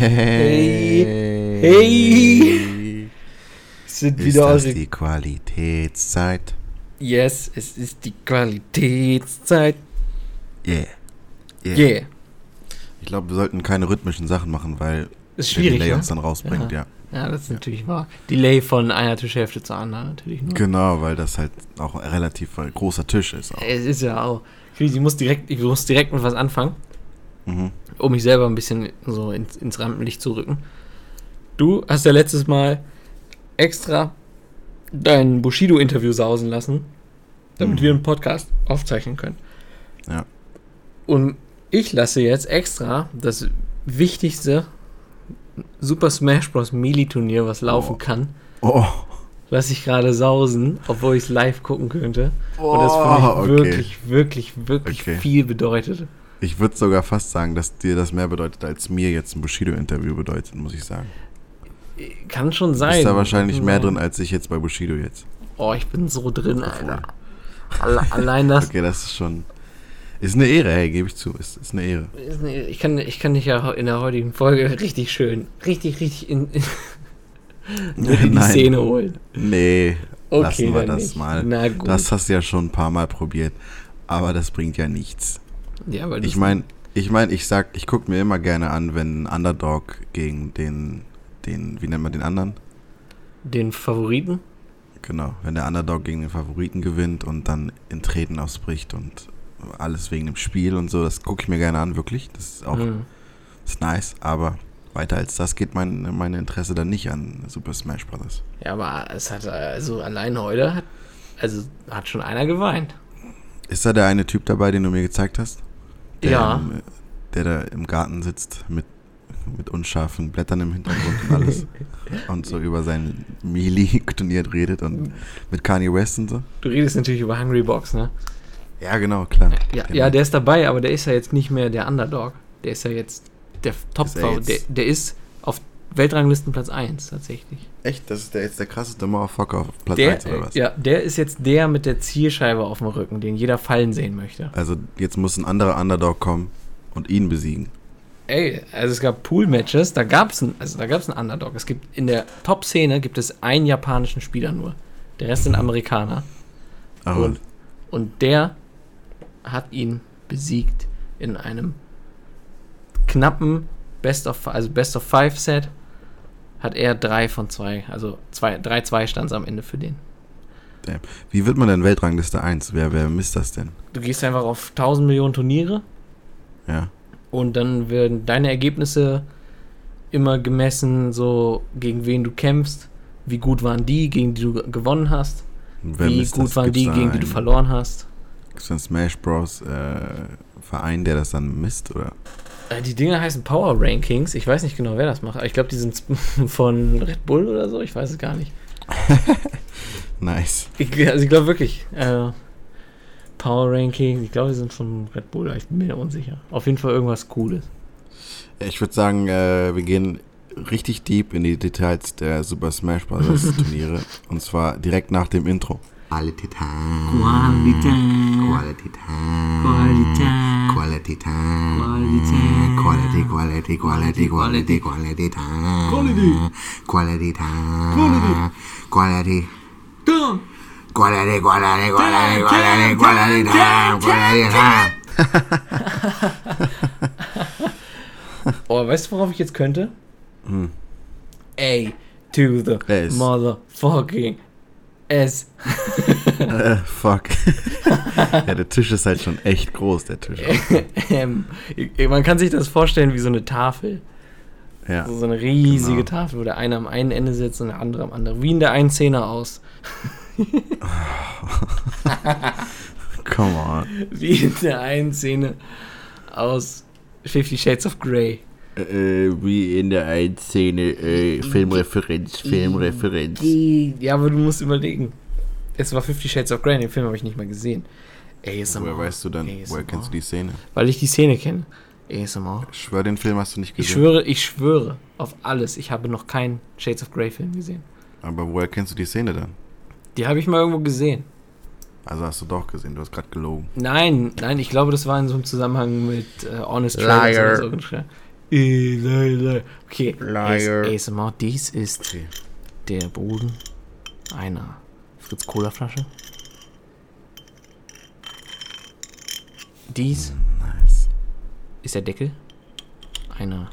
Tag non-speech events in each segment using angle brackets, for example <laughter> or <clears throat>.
Hey, hey. Es sind Ist wieder das eure. die Qualitätszeit? Yes, es ist die Qualitätszeit. Yeah. Yeah. Ich glaube, wir sollten keine rhythmischen Sachen machen, weil Ist der schwierig, Delay ne? uns dann rausbringt, ja. Ja, das ist natürlich wahr. Delay von einer Tischhälfte zur anderen natürlich nur. Genau, weil das halt auch ein relativ großer Tisch ist. Auch. Es ist ja auch. Ich muss direkt, ich muss direkt mit was anfangen, Mhm. Um mich selber ein bisschen so ins, ins Rampenlicht zu rücken. Du hast ja letztes Mal extra dein Bushido-Interview sausen lassen, damit Mhm. wir einen Podcast aufzeichnen können. Ja. Und ich lasse jetzt extra das wichtigste Super Smash Bros. Melee-Turnier, was laufen Oh. kann, Oh, lasse ich gerade sausen, obwohl ich es live gucken könnte. Und das Oh, für mich okay. wirklich, wirklich, wirklich Okay. viel bedeutet. Ich würde sogar fast sagen, dass dir das mehr bedeutet, als mir jetzt ein Bushido-Interview bedeutet, muss ich sagen. Kann schon sein. Ist da wahrscheinlich mehr sein. drin, als ich jetzt bei Bushido jetzt. Oh, ich bin so drin, Alter. Alle, allein das. Okay, das ist schon... Ist eine Ehre, hey, gebe ich zu. Ist, ist eine Ehre. ist eine- Ich kann, ich kann dich ja in der heutigen Folge richtig schön, richtig, richtig in, in, <laughs> die Nein. Szene holen. Nee, Okay, lassen wir das nicht. mal. Na gut. Das hast du ja schon ein paar Mal probiert. Aber das bringt ja nichts. Ja, weil Ich meine, ich meine, ich sag, ich gucke mir immer gerne an, wenn ein Underdog gegen den, den, wie nennt man den anderen? den Favoriten. Genau, wenn der Underdog gegen den Favoriten gewinnt und dann in Treten ausbricht und alles wegen dem Spiel und so, das gucke ich mir gerne an, wirklich. Das ist auch Hm. ist nice, aber weiter als das geht mein, mein Interesse dann nicht an Super Smash Bros. Ja, aber es hat also allein heute hat, also hat schon einer geweint. Ist da der eine Typ dabei, den du mir gezeigt hast? Der, Ja. im, der da im Garten sitzt mit, mit unscharfen Blättern im Hintergrund und alles. <laughs> und so über sein Melee-Turnier <laughs> redet und mit Kanye West und so. Du redest natürlich über Hungry Box, ne? Ja, genau, klar. Ja, Genau. ja, der ist dabei, aber der ist ja jetzt nicht mehr der Underdog. Der ist ja jetzt der top Ist er jetzt- der, der ist Weltranglistenplatz 1 tatsächlich. Echt? Das ist der jetzt der krasseste Motherfucker auf Platz Der, 1 oder was? ja, der ist jetzt der mit der Zielscheibe auf dem Rücken, den jeder fallen sehen möchte. Also jetzt muss ein anderer Underdog kommen und ihn besiegen. Ey, also es gab Pool-Matches, da gab es also da gab's einen Underdog. Es gibt in der Top-Szene gibt es einen japanischen Spieler nur. Der Rest sind Amerikaner. Aber Und, und der hat ihn besiegt in einem knappen Best of, also Best of Five Set. Hat er drei von zwei, also zwei, drei, zwei stand am Ende für den. damn. wie wird man denn Weltrangliste 1? Wer, wer misst das denn? Du gehst einfach auf 1000 Millionen Turniere Ja. und dann werden deine Ergebnisse immer gemessen, so gegen wen du kämpfst, wie gut waren die, gegen die du ge- gewonnen hast, wer wie gut das? waren Gibt's die, gegen die du verloren hast. Gibt's da einen Smash Bros. Äh, Verein, der das dann misst? Oder? Äh, Die Dinger heißen Power Rankings. Ich weiß nicht genau, wer das macht. Aber ich glaube, die sind <laughs> von Red Bull oder so. Ich weiß es gar nicht. <laughs> Nice. Ich, also ich glaube wirklich. Äh, Power Ranking. Ich glaube, die sind von Red Bull. aber Ich bin mir unsicher. Auf jeden Fall irgendwas Cooles. Ich würde sagen, äh, wir gehen richtig deep in die Details der Super Smash Bros. <laughs> Turniere. und zwar direkt nach dem Intro. Quality Time. Quality Time. Quality Time. Quality, Quality, Quality, Quality, Quality Time. Quality. Quality Time. Quality. Quality, Quality, Quality, Quality, Quality Time. Quality Time. <laughs> Oh, weißt du, worauf ich jetzt könnte? Hm. A to the S. motherfucking S. <laughs> Äh, fuck. <laughs> ja, der Tisch ist halt schon echt groß, der Tisch. <laughs> Ähm, Man kann sich das vorstellen wie so eine Tafel. Ja. So eine riesige Genau. Tafel, wo der eine am einen Ende sitzt und der andere am anderen. Wie in der einen Szene aus. <laughs> Come on. Wie in der einen Szene aus Fifty Shades of Grey. Äh, wie in der einen Szene, äh, Filmreferenz, Filmreferenz. Ja, aber du musst überlegen. Es war Fifty Shades of Grey, den Film habe ich nicht mal gesehen. ASMR. Woher weißt du dann, ASMR. woher kennst du die Szene? Weil ich die Szene kenne. ASMR. Ich schwör, den Film hast du nicht Ich gesehen. schwöre, ich schwöre auf alles. Ich habe noch keinen Shades of Grey Film gesehen. Aber woher kennst du die Szene dann? Die habe ich mal irgendwo gesehen. Also hast du doch gesehen, du hast gerade gelogen. Nein, nein, ich glaube, das war in so einem Zusammenhang mit äh, Honest Liar. So. Okay, Liar. AS ASMR, dies ist Okay. der Boden einer Fritz Cola Flasche. Dies Nice. ist der Deckel einer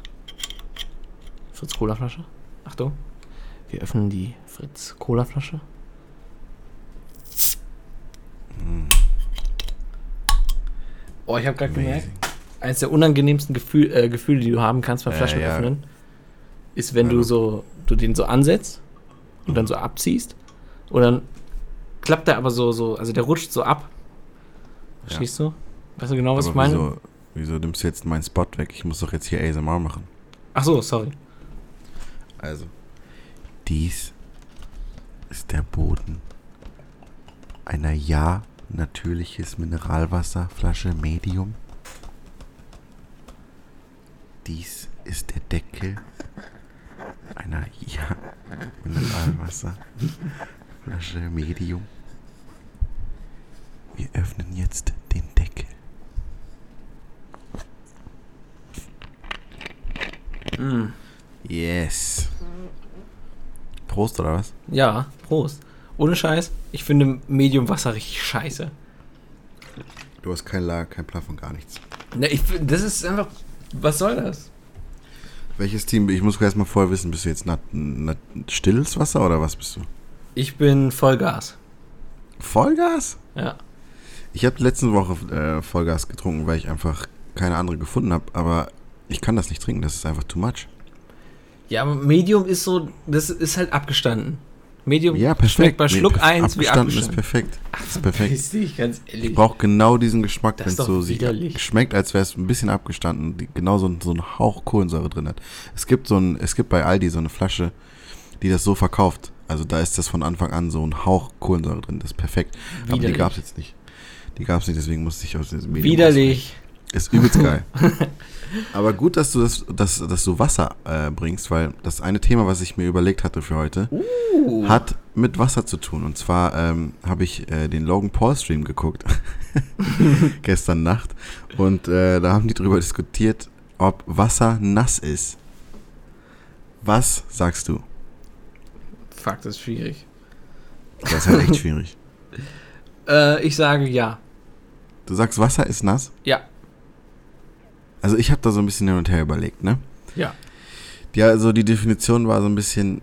Fritz Cola Flasche. Achtung, wir öffnen die Fritz Cola Flasche. Oh, ich habe gerade gemerkt, eines der unangenehmsten Gefühl, äh, Gefühle, die du haben kannst beim Äh, Flaschen ja. öffnen, ist, wenn du Also- so, du den so ansetzt und dann so abziehst und dann klappt der aber so, so, also der rutscht so ab. Verstehst du? Weißt du genau, was Aber ich meine? Wieso, wieso nimmst du jetzt meinen Spot weg? Ich muss doch jetzt hier ASMR machen. Ach so, sorry. Also. Dies ist der Boden einer Ja natürliches Mineralwasserflasche Medium. Dies ist der Deckel einer Ja Mineralwasserflasche Medium. Wir öffnen jetzt den Deckel. Mm. Yes. Prost oder was? Ja, Prost. Ohne Scheiß, ich finde Medium Wasser richtig scheiße. Du hast kein La, kein Plafond, gar nichts. Ne, ich, das ist einfach, was soll das? Welches Team? Ich muss erst mal vorher wissen, bist du jetzt nat, nat, stilles Wasser oder was bist du? Ich bin Vollgas. Vollgas? Ja. Ich habe letzte Woche äh, Vollgas getrunken, weil ich einfach keine andere gefunden habe, aber ich kann das nicht trinken, das ist einfach too much. Ja, aber Medium ist so, das ist halt abgestanden. Medium Ja, perfekt. schmeckt bei Schluck Nee, 1 wie abgestanden ist perfekt. Das ist perfekt. Dich, ganz Ich ehrlich. brauche genau diesen Geschmack, wenn es so sich widerlich. schmeckt, als wäre es ein bisschen abgestanden, die genau so, ein- so einen Hauch Kohlensäure drin hat. Es gibt so ein, es gibt bei Aldi so eine Flasche, die das so verkauft. Also da ist das von Anfang an so ein Hauch Kohlensäure drin. Das ist perfekt. Aber die Widerlich. gab es jetzt nicht. Die gab es nicht, deswegen musste ich aus diesem Medium Widerlich. Ist übelst <laughs> geil. Aber gut, dass du das, dass, dass du Wasser äh, bringst, weil das eine Thema, was ich mir überlegt hatte für heute, Uh. hat mit Wasser zu tun. Und zwar ähm, habe ich äh, den Logan Paul Stream geguckt <laughs> <laughs> gestern Nacht und äh, da haben die drüber diskutiert, ob Wasser nass ist. Was sagst du? Fuck, das ist schwierig. Das ist halt echt <laughs> schwierig. Äh, ich sage ja. Du sagst, Wasser ist nass? Ja. Also ich habe da so ein bisschen hin und her überlegt, ne? Ja. Ja, also die Definition war so ein bisschen.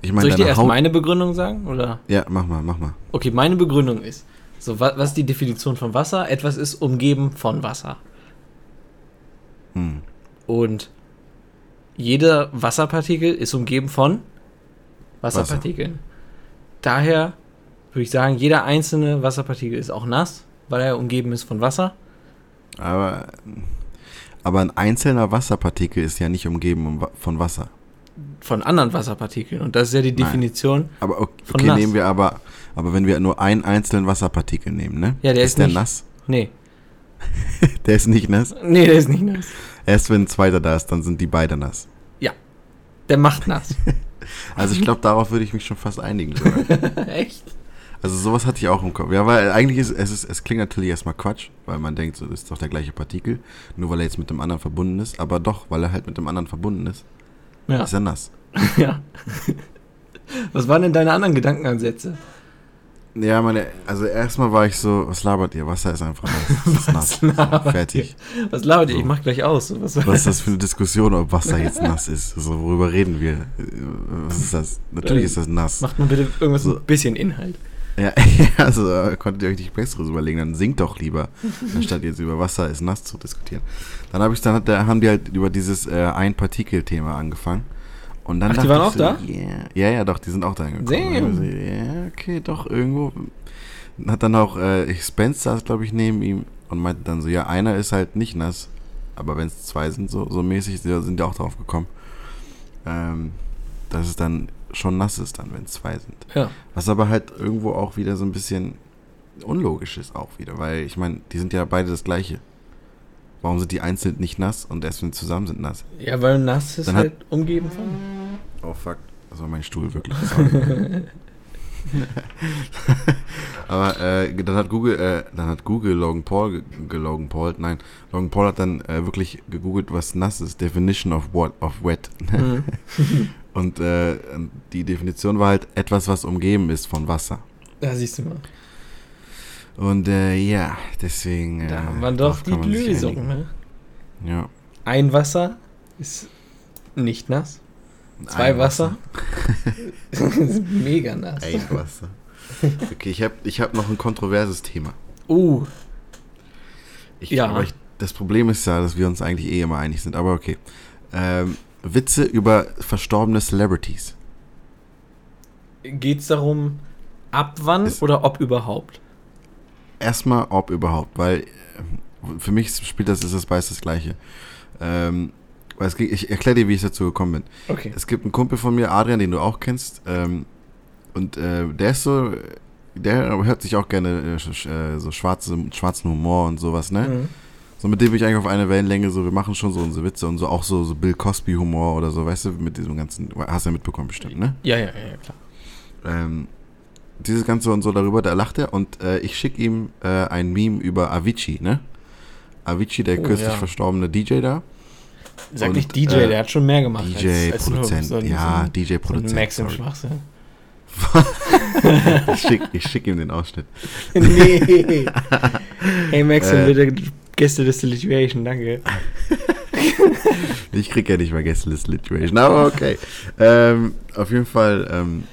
Ich meine, Soll ich dir erst Haut. meine Begründung sagen? Oder? Ja, mach mal, mach mal. Okay, meine Begründung ist, so, wa was ist die Definition von Wasser? Etwas ist umgeben von Wasser. Hm. Und jeder Wasserpartikel ist umgeben von Wasserpartikeln. Daher würde ich sagen, jeder einzelne Wasserpartikel ist auch nass, weil er umgeben ist von Wasser. Aber, aber ein einzelner Wasserpartikel ist ja nicht umgeben um von Wasser. Von anderen Wasserpartikeln. Und das ist ja die Nein. Definition. Aber okay, Von okay nass. nehmen wir aber, aber wenn wir nur einen einzelnen Wasserpartikel nehmen, ne? Ja, der ist ist der nicht- nass? Nee. <laughs> Der ist nicht nass. Nee, der ist nicht nass. Erst wenn ein zweiter da ist, dann sind die beide nass. Der macht nass. <laughs> Also ich glaube, darauf würde ich mich schon fast einigen. <laughs> Echt? Also sowas hatte ich auch im Kopf. Ja, weil eigentlich ist es, ist, es klingt natürlich erstmal Quatsch, weil man denkt, so, das ist doch der gleiche Partikel, nur weil er jetzt mit dem anderen verbunden ist. Aber doch, weil er halt mit dem anderen verbunden ist, Ja. ist er nass. <laughs> ja. Was waren denn deine anderen Gedankenansätze? Ja, meine, also erstmal war ich so, was labert ihr? Wasser ist einfach <laughs> nass. Ist nass. So, labert fertig. Was labert ihr? So. Ich mach gleich aus. Was Was ist das für eine Diskussion, ob Wasser jetzt nass ist? So, worüber reden wir? Was ist das? Natürlich ist das nass. Macht mal bitte irgendwas So. ein bisschen Inhalt. Ja, <laughs> also konntet ihr euch nicht Besseres überlegen, dann singt doch lieber, <laughs> anstatt jetzt über Wasser ist nass zu diskutieren. Dann habe ich dann hat der, haben die halt über dieses äh, Ein-Partikel-Thema angefangen. Und dann Ach, die waren ich auch so, da? Yeah. Ja, ja, doch, die sind auch da angekommen. Also, ja, okay, doch, irgendwo. Hat dann auch, äh, ich- Spence saß, glaube ich, neben ihm und meinte dann so, ja, einer ist halt nicht nass, aber wenn es zwei sind, so, so mäßig, die sind ja auch drauf gekommen, ähm, dass es dann schon nass ist, dann, wenn es zwei sind. Ja. Was aber halt irgendwo auch wieder so ein bisschen unlogisch ist auch wieder, weil ich meine, die sind ja beide das gleiche. Warum sind die einzeln nicht nass und erst wenn sie zusammen sind nass? Ja, weil nass ist Dann halt umgeben von. Oh fuck, das war mein Stuhl wirklich. <laughs> Aber äh, dann hat Google, äh, dann hat Google Logan Paul, ge Logan Paul, nein, Logan Paul hat dann äh, wirklich gegoogelt, was nass ist, Definition of what, of wet. Mhm. <laughs> Und äh, die Definition war halt etwas, was umgeben ist von Wasser. Da siehst du mal. Und äh, ja, deswegen. Da äh, haben wir doch die Lösung. Ne? Ja. Ein Wasser ist nicht nass. Zwei Ein Wasser, <laughs> ist mega nass. Ein Wasser. Okay, ich habe ich hab noch ein kontroverses Thema. Uh, Ich, Ja. aber ich, das Problem ist ja, dass wir uns eigentlich eh immer einig sind, aber okay. Ähm, Witze über verstorbene Celebrities. geht's darum, ab wann Es- oder ob überhaupt? Erstmal, ob überhaupt, weil äh, für mich spielt das, ist das beides das Gleiche. Ähm, weil es, geht- ich erkläre dir, wie ich dazu gekommen bin. Okay. Es gibt einen Kumpel von mir, Adrian, den du auch kennst, ähm, und äh, der ist so, der hört sich auch gerne äh, äh, so schwarze, schwarzen Humor und sowas, ne? Mhm. So mit dem bin ich eigentlich auf einer Wellenlänge, so wir machen schon so unsere Witze und so auch so, so Bill Cosby Humor oder so, weißt du, mit diesem ganzen, hast du ja mitbekommen bestimmt, ne? Ja, ja, ja, ja, klar. Ähm, dieses Ganze und so darüber, da lacht er und äh, ich schicke ihm äh, ein Meme über Avicii, ne? Avicii, der Oh, kürzlich ja. verstorbene DJ da. Sag Und, nicht DJ, äh, der hat schon mehr gemacht. DJ, als, als Produzent, so ein- ja, so ein- DJ, so. Max im. Schwachsinn. <laughs> ich schicke schick ihm den Ausschnitt. <laughs> nee. Hey Maxim, Äh. bitte Gäste des Situation, danke. <laughs> Ich krieg ja nicht mal Guestlist Literation, aber okay. ähm, auf jeden Fall, ähm,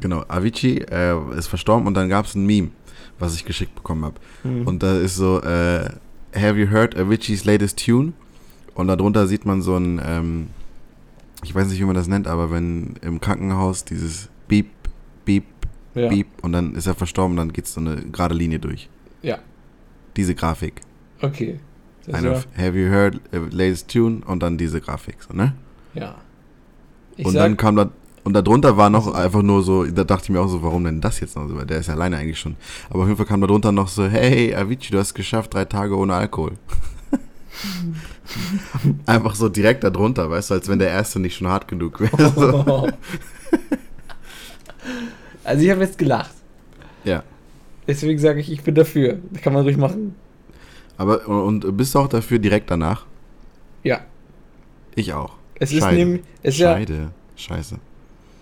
genau, Avicii äh, ist verstorben und dann gab es ein Meme, was ich geschickt bekommen habe. Hm. Und da ist so, äh, have you heard Avicii's latest tune? Und darunter sieht man so ein, ähm, ich weiß nicht, wie man das nennt, aber wenn im Krankenhaus dieses Beep, Beep, ja. Beep und dann ist er verstorben, dann geht so eine gerade Linie durch. ja, Diese Grafik. okay. Das Eine, have you heard uh, latest tune? Und dann diese Grafik, so, ne? ja. Ich und sag, dann kam da, und darunter war noch einfach nur so, da dachte ich mir auch so, warum denn das jetzt noch so, weil der ist ja alleine eigentlich schon. Aber auf jeden Fall kam darunter noch so, hey Avicii, du hast es geschafft, drei Tage ohne Alkohol. <laughs> einfach so direkt darunter, weißt du, als wenn der erste nicht schon hart genug wäre. So. <laughs> also ich habe jetzt gelacht. Ja. Deswegen sage ich, ich bin dafür. Das kann man ruhig machen. Aber, und, bist du auch dafür direkt danach? Ja. Ich auch. Es ist Scheide. nämlich. Es ist ja. Scheide. Scheiße.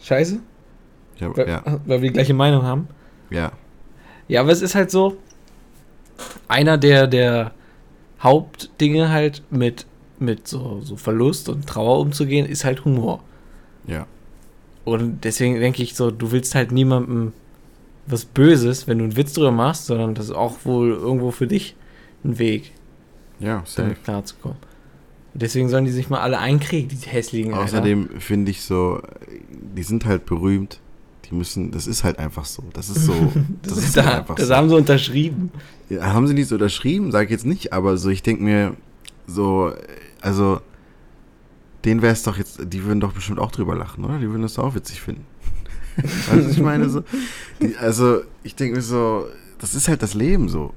Scheiße? Ja, Weil, ja, weil wir die gleiche Meinung haben. ja. Ja, aber es ist halt so. Einer der, der Hauptdinge halt mit, mit so, so Verlust und Trauer umzugehen, ist halt Humor. Ja. Und deswegen denke ich so, du willst halt niemandem was Böses, wenn du einen Witz drüber machst, sondern das ist auch wohl irgendwo für dich ein Weg, Ja, safe. damit klarzukommen. Deswegen sollen die sich mal alle einkriegen, die hässlichen. Außerdem finde ich so, die sind halt berühmt. Die müssen, das ist halt einfach so. Das ist so. <laughs> Das, ist ist da, halt einfach das so. haben sie unterschrieben. Ja, haben sie nicht so unterschrieben, sage ich jetzt nicht, aber so, ich denke mir, so, also, denen wäre es doch jetzt, die würden doch bestimmt auch drüber lachen, oder? Die würden das auch witzig finden. <laughs> weißt du, was ich meine? So, die, also, ich denke mir so, das ist halt das Leben so.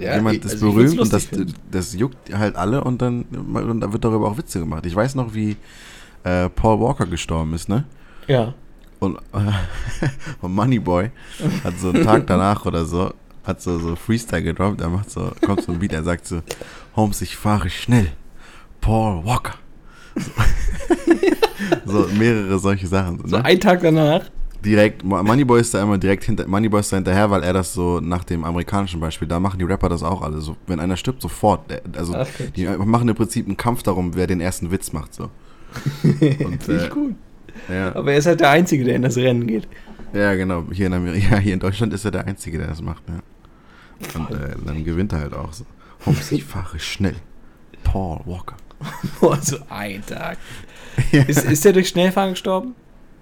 Ja, Jemand ist also berühmt und das, das juckt halt alle und dann, und dann wird darüber auch Witze gemacht. Ich weiß noch, wie äh, Paul Walker gestorben ist, ne? Ja. Und, <laughs> und Moneyboy hat so einen Tag danach oder so, hat so, so Freestyle gedroppt, er macht so, kommt so ein Beat, er sagt so, Holmes, ich fahre schnell, Paul Walker. So, <laughs> so mehrere solche Sachen. So, ne? ein Tag danach. Direkt, Mo- Moneyboy ist da immer direkt hinter, Moneyboy ist da hinterher, weil er das so nach dem amerikanischen Beispiel, da machen die Rapper das auch alle. So, wenn einer stirbt, sofort. Also, Ach, die machen im Prinzip einen Kampf darum, wer den ersten Witz macht, so. <laughs> Und, Finde äh, ich gut. Ja. Aber er ist halt der Einzige, der in das Rennen geht. Ja, genau. Hier in, Amerika, <laughs> ja, hier in Deutschland ist er der Einzige, der das macht. Ja. Und äh, dann gewinnt er halt auch so. Holmes, <laughs> ich fahre schnell. Paul Walker. <laughs> Boah, so ein Tag. Ist, ist der durch Schnellfahren gestorben?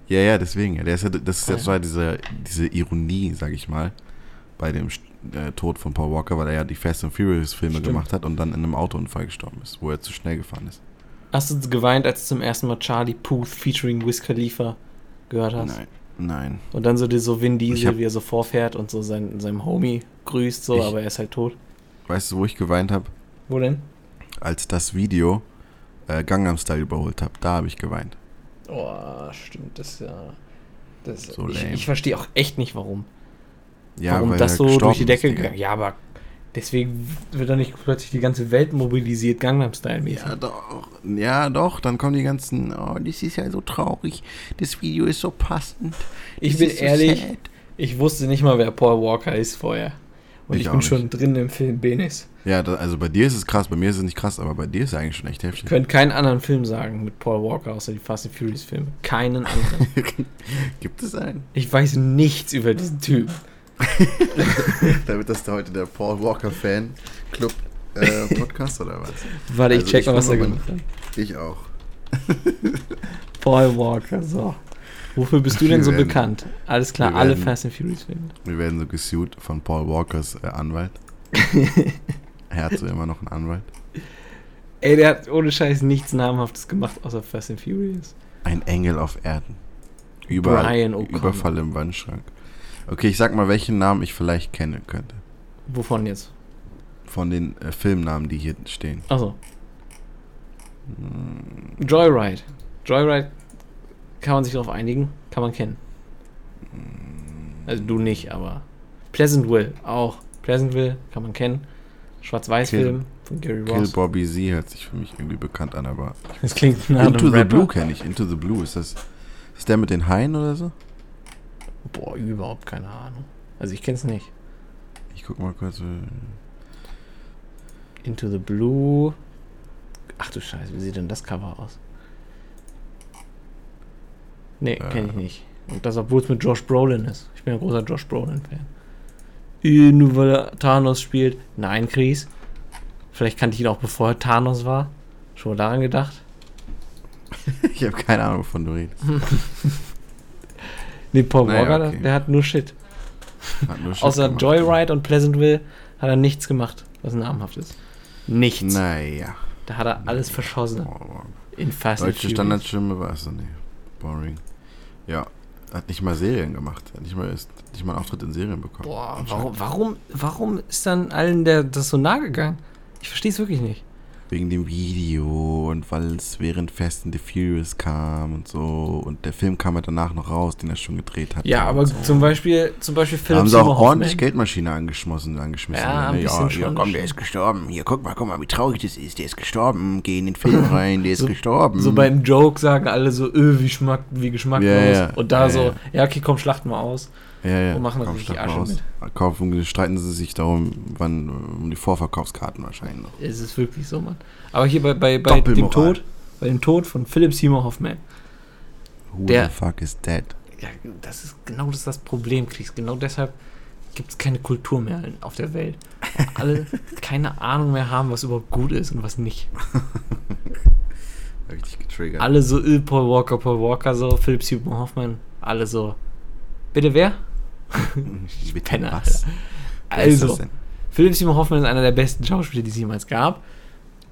Ja, ja, deswegen. Ja. Der ist ja, das ist Ah, ja ja. zwar diese, diese Ironie, sag ich mal, bei dem äh, Tod von Paul Walker, weil er ja die Fast and Furious Filme Stimmt. gemacht hat und dann in einem Autounfall gestorben ist, wo er zu schnell gefahren ist. Hast du geweint, als du zum ersten Mal Charlie Puth featuring Wiz Khalifa gehört hast? Nein, nein. Und dann so, die, so Vin Diesel, hab- wie er so vorfährt und so sein, seinem Homie grüßt, so, Ich- aber er ist halt tot. Weißt du, wo ich geweint habe? Wo denn? Als das Video äh, Gangnam Style überholt habe. Da habe ich geweint. Oh, stimmt, das ist ja. Das, So ich ich verstehe auch echt nicht, warum. Ja, warum weil das so durch die ist, Decke gegangen Ja, aber deswegen wird doch nicht plötzlich die ganze Welt mobilisiert, Gangnam-Style-mäßig. Ja, doch. Ja, doch. Dann kommen die ganzen. Oh, das ist ja so traurig. Das Video ist so passend. ich Das bin so ehrlich, sad. ich wusste nicht mal, wer Paul Walker ist vorher. Und Ich ich, bin nicht. schon drin im Film Benis. Ja, da, also bei dir ist es krass, bei mir ist es nicht krass, aber bei dir ist es eigentlich schon echt Ich heftig. könnte keinen anderen Film sagen mit Paul Walker, außer die Fast and Furious Filme. Keinen anderen. <laughs> Gibt es einen? Ich weiß nichts über diesen Typ. <laughs> Damit das heute der Paul Walker Fan Club äh, Podcast oder was? Warte, ich Also check ich mal, was er gemacht hat. Ich auch. <laughs> Paul Walker, so. Wofür bist du denn so werden- bekannt? Alles klar, alle werden- Fast and Furious Filme. Wir werden so gesued von Paul Walkers äh, Anwalt. <laughs> er hat so immer noch einen Anwalt. Ey, der hat ohne Scheiß nichts Namhaftes gemacht, außer Fast and Furious. Ein Engel auf Erden. Überall, Brian O'Connor. Überfall im Wandschrank. Okay, ich sag mal, welchen Namen ich vielleicht kennen könnte. Wovon jetzt? Von den äh, Filmnamen, die hier stehen. Achso. Joyride. Joyride kann man sich darauf einigen, kann man kennen. Also du nicht, aber Pleasantville auch. Pleasantville kann man kennen. Schwarz-Weiß-Film von Gary Kill Ross. Bobby Z hört sich für mich irgendwie bekannt an, aber. Das klingt nach Into einem the Rapper. Blue kenne ich. Into the Blue. Ist das. Ist der mit den Haien oder so? Boah, überhaupt keine Ahnung. Also ich kenn's nicht. Ich guck mal kurz. äh, Into the Blue. Ach du Scheiße, wie sieht denn das Cover aus? Nee, kenne ich Äh. nicht. Und das, obwohl es mit Josh Brolin ist. Ich bin ein großer Josh Brolin-Fan. Äh, Nur weil er Thanos spielt. Nein, Chris. Vielleicht kannte ich ihn auch bevor er Thanos war. Schon mal daran gedacht? <laughs> Ich habe keine Ahnung, wovon du redest. <laughs> Nee, Paul Naja, Walker, okay. der hat nur Shit. Hat nur <laughs> Shit Außer gemacht. Joyride und Pleasantville hat er nichts gemacht, was namhaft ist. Nichts. Naja. Da hat er alles verschossen. Oh, In Fast Deutsche Furious. Standardstimme war es nee. Boring. Ja. Hat nicht mal Serien gemacht. Hat nicht mal, ist nicht mal einen Auftritt in Serien bekommen. Boah, warum, warum, warum ist dann allen der, das so nahe gegangen? Ich verstehe es wirklich nicht. Wegen dem Video und weil es während Fast and the Furious kam und so. Und der Film kam ja danach noch raus, den er schon gedreht hat. Ja, aber so. zum Beispiel, zum Beispiel Da Philipp haben sie auch ordentlich. Geldmaschine angeschmissen, angeschmissen. Ja, ne? ja, ja, komm, der ist gestorben. Hier, guck mal, guck mal, wie traurig das ist. Der ist gestorben. Geh in den Film rein, der ist <laughs> So- gestorben. So beim Joke sagen alle so, öh, wie, Schmack, wie geschmacklos. Ja, ja, und da so, ja. ja. okay, komm, schlachten wir aus. Ja, ja. und machen das Komm, richtig Asche aus. Kaufen, streiten sie sich darum, wann, um die Vorverkaufskarten wahrscheinlich noch. Es ist wirklich so, Mann. Aber hier bei, bei, bei dem. Tod, bei dem Tod von Philip Seymour Hoffman. Who Der- the fuck is dead? Ja, das ist genau das, das Problem, Kriegs. Genau deshalb gibt es keine Kultur mehr auf der Welt. Alle <laughs> keine Ahnung mehr haben, was überhaupt gut ist und was nicht. <laughs> Richtig getriggert. Alle so, äh, Paul Walker, Paul Walker, so, Philip Seymour Hoffman, alle so. Bitte wer? <laughs> Ich will Penner, was? Also, denn? Philip Seymour Hoffman ist einer der besten Schauspieler, die es jemals gab.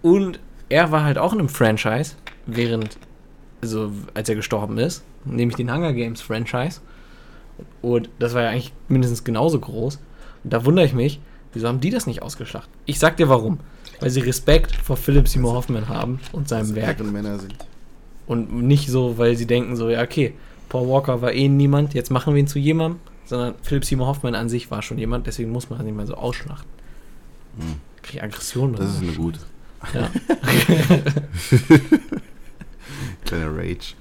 Und er war halt auch in einem Franchise, während, also als er gestorben ist, nämlich den Hunger Games Franchise. Und das war ja eigentlich mindestens genauso groß. Und da wundere ich mich, wieso haben die das nicht ausgeschlachtet? Ich sag dir warum. Weil sie Respekt vor Philip Seymour Hoffman haben und seinem Werk. Männer sind. Und nicht so, weil sie denken so, ja, okay, Paul Walker war eh niemand, jetzt machen wir ihn zu jemandem, sondern Philip Seymour Hoffman an sich war schon jemand, deswegen muss man das nicht mehr so ausschlachten. Hm. Krieg Aggression. Das ist eine gute. Ja. <laughs> Kleiner Rage.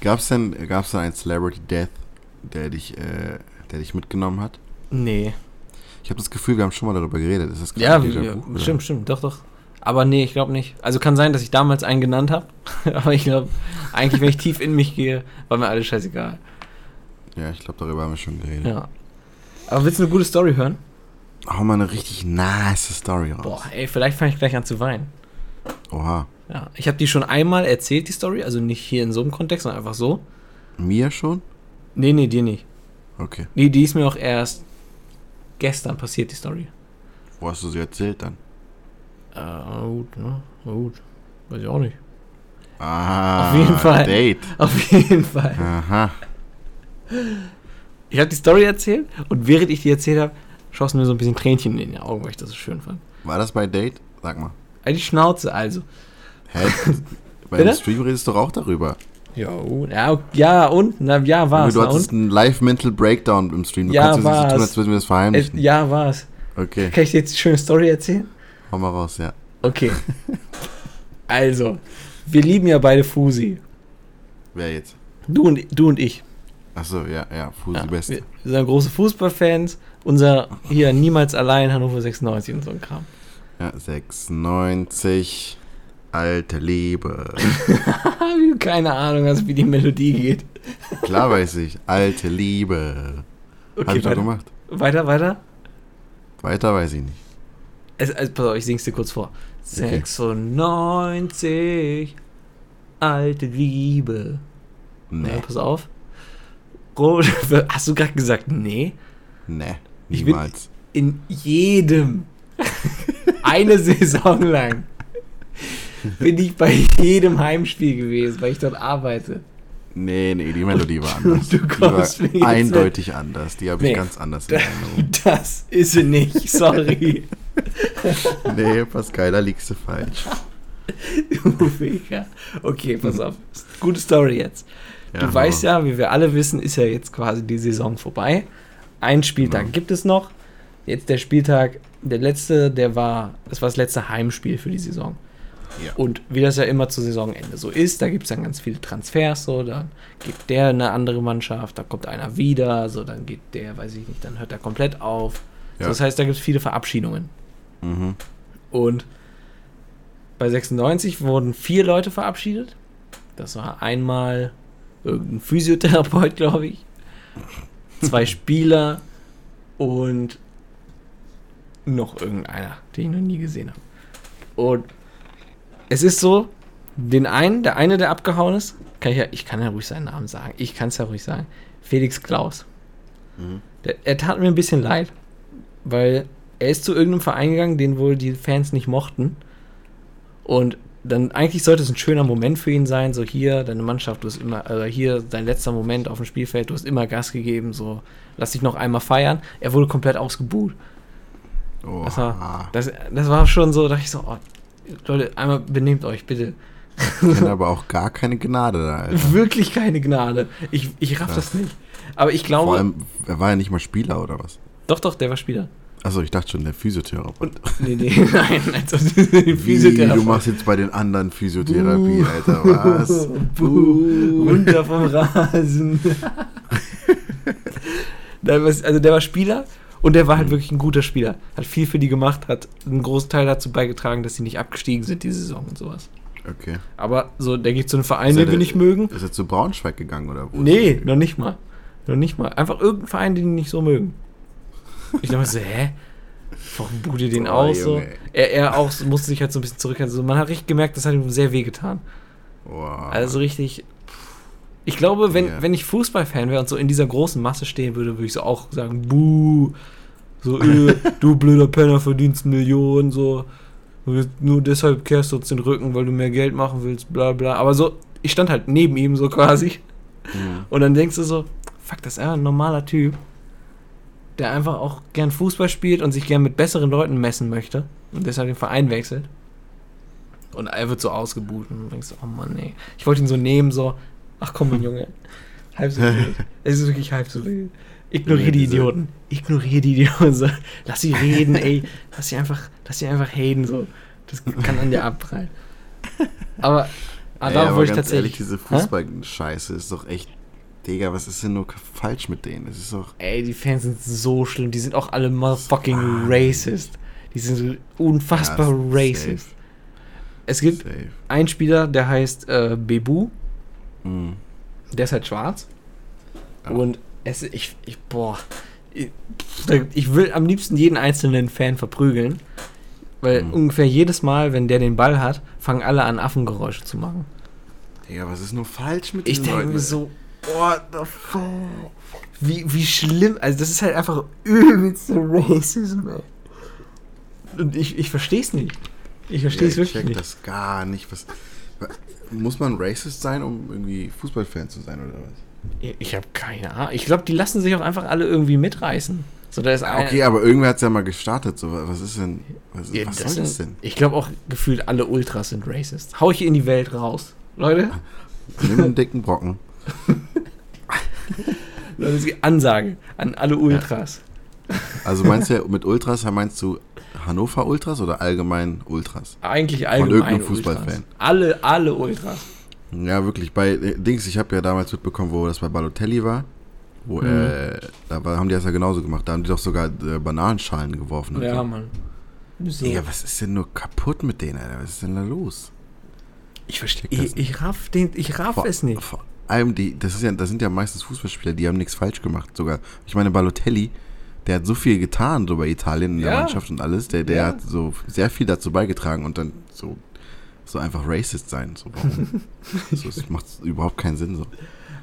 Gab's denn, gab's denn einen Celebrity Death, der dich, äh, der dich mitgenommen hat? Nee. Ich habe das Gefühl, wir haben schon mal darüber geredet. Ist das Ja, Déjà-vu, oder? stimmt, stimmt, doch, doch. Aber nee, ich glaube nicht. Also kann sein, dass ich damals einen genannt habe, <laughs> aber ich glaube, eigentlich, wenn ich tief in mich gehe, war mir alles scheißegal. Ja, ich glaube, darüber haben wir schon geredet. Ja. Aber willst du eine gute Story hören? Hau mal eine richtig nice Story raus. Boah, ey, vielleicht fange ich gleich an zu weinen. Oha. Ja, ich habe die schon einmal erzählt, die Story, also nicht hier in so einem Kontext, sondern einfach so. Mir schon? Nee, nee, dir nicht. Okay. Nee, die ist mir auch erst gestern passiert, die Story. Wo hast du sie erzählt dann? Äh, gut, ne? Na gut. Weiß ich auch nicht. Ah, Auf jeden Fall. Date. Auf jeden Fall. Aha. Ich habe die Story erzählt und während ich die erzählt habe, schossen mir so ein bisschen Tränchen in die Augen, weil ich das so schön fand. War das bei Date? Sag mal. Halt die Schnauze, also. Hä? <laughs> bei dem Stream redest du doch auch darüber. Ja, ja, und? Na, ja, war's. du hattest und? einen Live-Mental Breakdown im Stream. Du Ja, kannst nicht so tun, war's. als würden wir das Es, verheimlichen. ja, war's. Okay, Kann ich dir jetzt eine schöne Story erzählen? hau mal raus, ja. Okay. <laughs> also, wir lieben ja beide Fusi. Wer jetzt? Du und, du und ich. Achso, ja, ja, Fusi Ja, Beste. wir sind große Fußballfans. Unser hier niemals allein Hannover 96 und so ein Kram. Ja, 96, alte Liebe. <laughs> Wie du keine Ahnung hast, wie die Melodie geht. Klar weiß ich, alte Liebe. Hab Okay, ich doch weiter, gemacht. weiter, weiter. Weiter weiß ich nicht. Es, also, pass auf, ich sing's dir kurz vor. Okay. 96, alte Liebe. Nee, Ja, pass auf. Hast du gerade gesagt, nee? nee, Ich bin- niemals. In jedem, <laughs> eine Saison lang, bin ich bei jedem Heimspiel gewesen, weil ich dort arbeite. Nee, nee, die Melodie war anders. Du die kommst mir war eindeutig anders. Die habe ich Nee. ganz anders in Erinnerung. Das ist sie nicht, sorry. <laughs> Nee, Pascal, da liegst du falsch. <laughs> Du Ficker. Okay, pass auf. Gute Story jetzt. Ja, du weißt ja, wie wir alle wissen, ist ja jetzt quasi die Saison vorbei. Ein Spieltag Genau. gibt es noch. Jetzt der Spieltag, der letzte, der war, das war das letzte Heimspiel für die Saison. Ja. Und wie das ja immer zu Saisonende so ist, da gibt es dann ganz viele Transfers, so, dann geht der in eine andere Mannschaft, da kommt einer wieder, so, dann geht der, weiß ich nicht, dann hört er komplett auf. Ja. So, das heißt, da gibt es viele Verabschiedungen. Mhm. Und bei 96 wurden vier Leute verabschiedet. Das war einmal irgendein Physiotherapeut, glaube ich. Zwei Spieler und noch irgendeiner, den ich noch nie gesehen habe. Und es ist so, den einen, der eine, der abgehauen ist, kann ich ja, ich kann ja ruhig seinen Namen sagen. Ich kann es ja ruhig sagen. Felix Klaus. Mhm. Der, er tat mir ein bisschen leid, weil er ist zu irgendeinem Verein gegangen, den wohl die Fans nicht mochten. Und dann eigentlich sollte es ein schöner Moment für ihn sein, so hier, deine Mannschaft, du hast immer, also hier, dein letzter Moment auf dem Spielfeld, du hast immer Gas gegeben, so, lass dich noch einmal feiern. Er wurde komplett ausgebuht. Oh, Das war, das, das war schon so, da dachte ich so, oh, Leute, einmal benehmt euch, bitte. ich aber auch gar keine Gnade da, Alter. <laughs> Wirklich keine Gnade. Ich, ich raff das nicht. Aber ich glaube, Vor allem, er war ja nicht mal Spieler oder was? doch, doch, der war Spieler. Achso, ich dachte schon, der Physiotherapeut. Nee, nee, <laughs> nein, als ob die Wie, Physiotherapeut. du machst jetzt bei den anderen Physiotherapie, Alter, was? Buh, runter vom Rasen. Also der war Spieler und der war halt wirklich ein guter Spieler. Hat viel für die gemacht, hat einen großen Teil dazu beigetragen, dass sie nicht abgestiegen sind diese Saison und sowas. Okay. Aber so, der geht zu einem Verein, er den wir nicht mögen. Ist er zu Braunschweig gegangen oder wo? Nee, noch nicht mal. Noch nicht mal. Einfach irgendein Verein, den die nicht so mögen. Ich dachte so, hä? Warum bucht ihr den Boah, aus? So? Er, er auch so- musste sich halt so ein bisschen zurückhalten. So, man hat richtig gemerkt, das hat ihm sehr weh getan. Wow. Also richtig. Ich glaube, wenn, Ja. wenn ich Fußballfan wäre und so in dieser großen Masse stehen würde, würde ich so auch sagen, buh, so, äh, <laughs> du blöder Penner verdienst Millionen, so, nur deshalb kehrst du uns den Rücken, weil du mehr Geld machen willst, bla bla. Aber so, ich stand halt neben ihm so quasi Mhm. und dann denkst du so, fuck, das ist einfach ein normaler Typ, der einfach auch gern Fußball spielt und sich gern mit besseren Leuten messen möchte und deshalb den Verein wechselt. Und er wird so ausgebucht und du denkst, oh Mann, ey. Ich wollte ihn so nehmen, so, ach komm, mein Junge. Halb so wild. <laughs> Es ist wirklich halb so wild. Ignoriere die Idioten. Ignoriere die Idioten. So. Lass sie reden, ey. Lass sie einfach, lass sie einfach haten, so. Das kann an dir abprallen. Aber, aber Ey, darauf wollte ich ganz ehrlich, tatsächlich. diese Fußball-Scheiße ist doch echt. Digga, was ist denn nur falsch mit denen? Das ist doch. Ey, die Fans sind so schlimm. Die sind auch alle motherfucking racist. Die sind so unfassbar Ja, racist. safe, Es gibt safe. einen Spieler, der heißt äh, Bebu. Mhm. Der ist halt schwarz. Ja. Und es ich, ich boah. Ich, ich will am liebsten jeden einzelnen Fan verprügeln. Weil Mhm. ungefähr jedes Mal, wenn der den Ball hat, fangen alle an Affengeräusche zu machen. Digga, was ist nur falsch mit Ich diesen denke mir so, what the fuck? Wie, wie schlimm, also das ist halt einfach übelste Racism, ey. Und ich, ich verstehe es nicht. Ich verstehe Ja, es ich wirklich check nicht. das gar nicht. Was, muss man racist sein, um irgendwie Fußballfan zu sein oder was? Ich, habe keine Ahnung. Ich glaube, die lassen sich auch einfach alle irgendwie mitreißen. So, da ist Okay, aber irgendwer hat es ja mal gestartet. So, was ist denn? Was, Ja, was das soll das sind- denn? Ich glaube auch gefühlt alle Ultras sind racist. Hau ich in die Welt raus. Leute, Nimm einen dicken Brocken. <laughs> <laughs> Das ist die Ansage an alle Ultras. Also meinst du mit Ultras, meinst du Hannover Ultras oder allgemein Ultras? Eigentlich allgemein irgendeinem Fußballfan. Alle, alle Ultras. Ja, wirklich. Bei äh, Dings, ich habe ja damals mitbekommen, wo das bei Balotelli war. Wo, Mhm. äh, da haben die das ja genauso gemacht. Da haben die doch sogar äh, Bananenschalen geworfen. Ja, so. Mann. So. Digga, was ist denn nur kaputt mit denen, Alter? Was ist denn da los? ich verstehe. das Ich, ich raff, den, ich raff Vor, es nicht. vor allem, die, das, ist ja, das sind ja meistens Fußballspieler, die haben nichts falsch gemacht. Sogar, ich meine, Balotelli, der hat so viel getan, so bei Italien in der Ja. Mannschaft und alles. Der, der Ja. hat so sehr viel dazu beigetragen und dann so, so einfach racist sein. So, <laughs> so, das macht überhaupt keinen Sinn. So.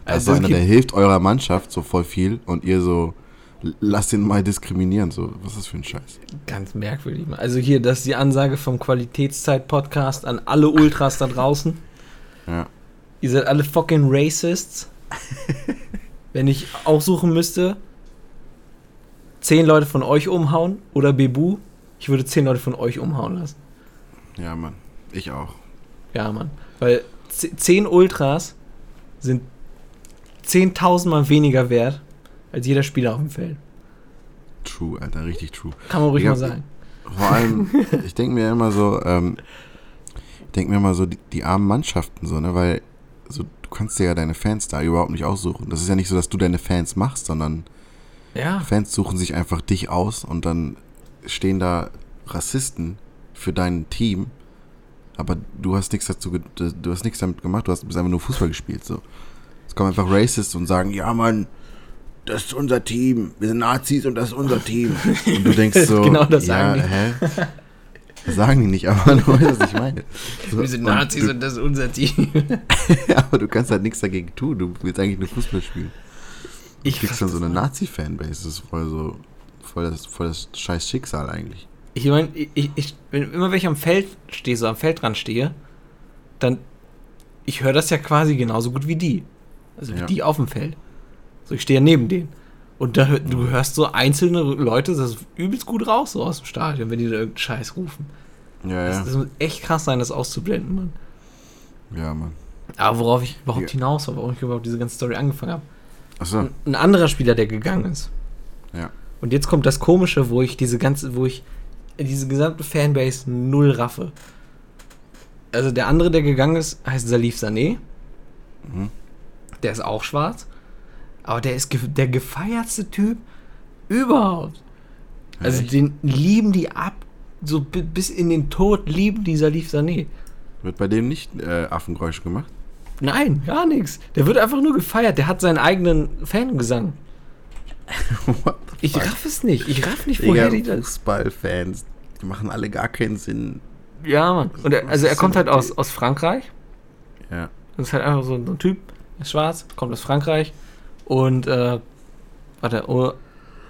Also, Also, einer, der hilft eurer Mannschaft so voll viel und ihr so, lasst ihn mal diskriminieren. So, was ist das für ein Scheiß? Ganz merkwürdig. Also hier, das ist die Ansage vom Qualitätszeit-Podcast an alle Ultras da draußen. Ja. Ihr seid alle fucking Racists. <laughs> Wenn ich aussuchen müsste, zehn Leute von euch umhauen oder Bebu, ich würde zehn Leute von euch umhauen lassen. Ja, Mann. Ich auch. Ja, Mann. Weil zehn Ultras sind 10.000 Mal weniger wert als jeder Spieler auf dem Feld. True, Alter, richtig true. Kann man ruhig Ja, mal sagen. Vor allem, <laughs> ich denke mir immer so, ähm, ich denke mir immer so, die, die armen Mannschaften so, ne, weil so, du kannst dir ja deine Fans da überhaupt nicht aussuchen. Das ist ja nicht so, dass du deine Fans machst, sondern Ja. Fans suchen sich einfach dich aus und dann stehen da Rassisten für dein Team, aber du hast nichts dazu, du hast nichts damit gemacht, du hast bist einfach nur Fußball gespielt, so. Es kommen einfach Racists und sagen, ja Mann, das ist unser Team, wir sind Nazis und das ist unser Team. <laughs> Und du denkst so, Genau das ja, sagen <laughs> Sagen die nicht, aber <laughs> du weißt, was ich meine. So, Wir sind und Nazis du, und das ist unser Team. <laughs> aber du kannst halt nichts dagegen tun, du willst eigentlich nur Fußball spielen. Du Ich, kriegst dann so eine Nazi-Fanbase, das ist voll so, voll das, voll das scheiß Schicksal eigentlich. ich meine, ich, ich, ich, wenn, immer wenn ich am Feld stehe, so am Feldrand stehe, dann, ich höre das ja quasi genauso gut wie die. Also wie Ja. die auf dem Feld. So, ich stehe ja neben denen. Und da, du hörst so einzelne Leute, das ist übelst gut raus, so aus dem Stadion, wenn die da irgendeinen Scheiß rufen. Ja, Das, ja. das muss echt krass sein, das auszublenden, Mann. Ja, Mann. Aber worauf ich überhaupt Ja. hinaus war, warum ich überhaupt diese ganze Story angefangen habe. Achso, Ein, ein anderer Spieler, der gegangen ist. Ja. Und jetzt kommt das Komische, wo ich diese ganze, wo ich diese gesamte Fanbase null raffe. Also der andere, der gegangen ist, heißt Salif Sané. Mhm. Der ist auch schwarz. Aber der ist ge der gefeiertste Typ überhaupt. Also Echt? den lieben die ab. So bi- bis in den Tod lieben die Salif Sané. Wird bei dem nicht äh, Affengeräusche gemacht? Nein, gar nichts. Der wird einfach nur gefeiert. Der hat seinen eigenen Fangesang. <laughs> Ich raff es nicht. Ich raff nicht, woher die das. Fußballfans, die machen alle gar keinen Sinn. Ja, Mann. Und er, also er kommt halt aus, aus Frankreich. Ja. Das ist halt einfach so ein, so ein Typ, ist schwarz, kommt aus Frankreich und äh, warte, oh,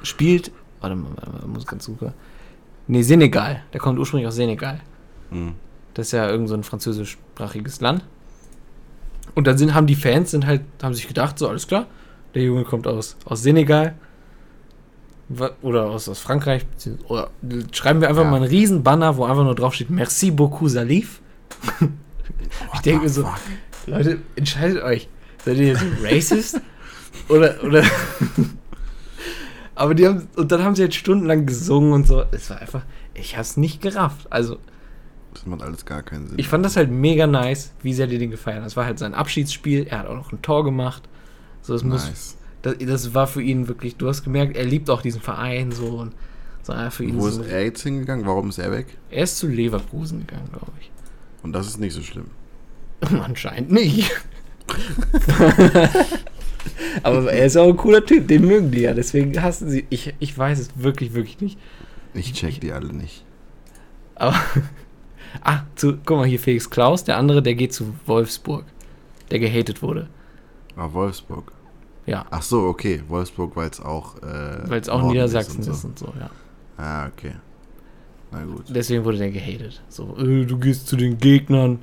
spielt, warte mal, warte mal, muss ganz super. Nee, Senegal. Der kommt ursprünglich aus Senegal. Mhm. Das ist ja irgend so ein französischsprachiges Land. Und dann sind, haben die Fans sind halt, haben sich gedacht, so alles klar, der Junge kommt aus, aus Senegal oder aus, aus Frankreich. Oder schreiben wir einfach Ja. mal einen riesen Banner, wo einfach nur drauf steht, Merci beaucoup, Salif. ich denke mir so. Leute, entscheidet euch. Seid ihr jetzt <laughs> racist? Oder, oder. Aber die haben, und dann haben sie jetzt stundenlang gesungen und so. Es war einfach, ich hab's nicht gerafft. Also, Das macht alles gar keinen Sinn. ich fand das halt mega nice, wie sehr die den gefeiert haben. Das war halt sein Abschiedsspiel. Er hat auch noch ein Tor gemacht. So, das muss, nice. das, das war für ihn wirklich, du hast gemerkt, er liebt auch diesen Verein so und so einfach für ihn Wo so, ist er jetzt hingegangen? Warum ist er weg? er ist zu Leverkusen gegangen, glaube ich. Und das ist nicht so schlimm. <laughs> Anscheinend nicht. <laughs> Aber er ist auch ein cooler Typ, den mögen die ja, deswegen hassen sie. Ich, ich weiß es wirklich, wirklich nicht. Ich check die alle nicht. Aber. <laughs> Ah, zu, guck mal hier, Felix Klaus, der andere, der geht zu Wolfsburg. Der gehatet wurde. Ah, Wolfsburg. Ja. Ach so, okay. Wolfsburg, weil es auch. Äh, Weil es auch Norden Niedersachsen und ist so. und so, ja. Ah, okay. Na gut. Deswegen wurde der gehatet. So, äh, du gehst zu den Gegnern.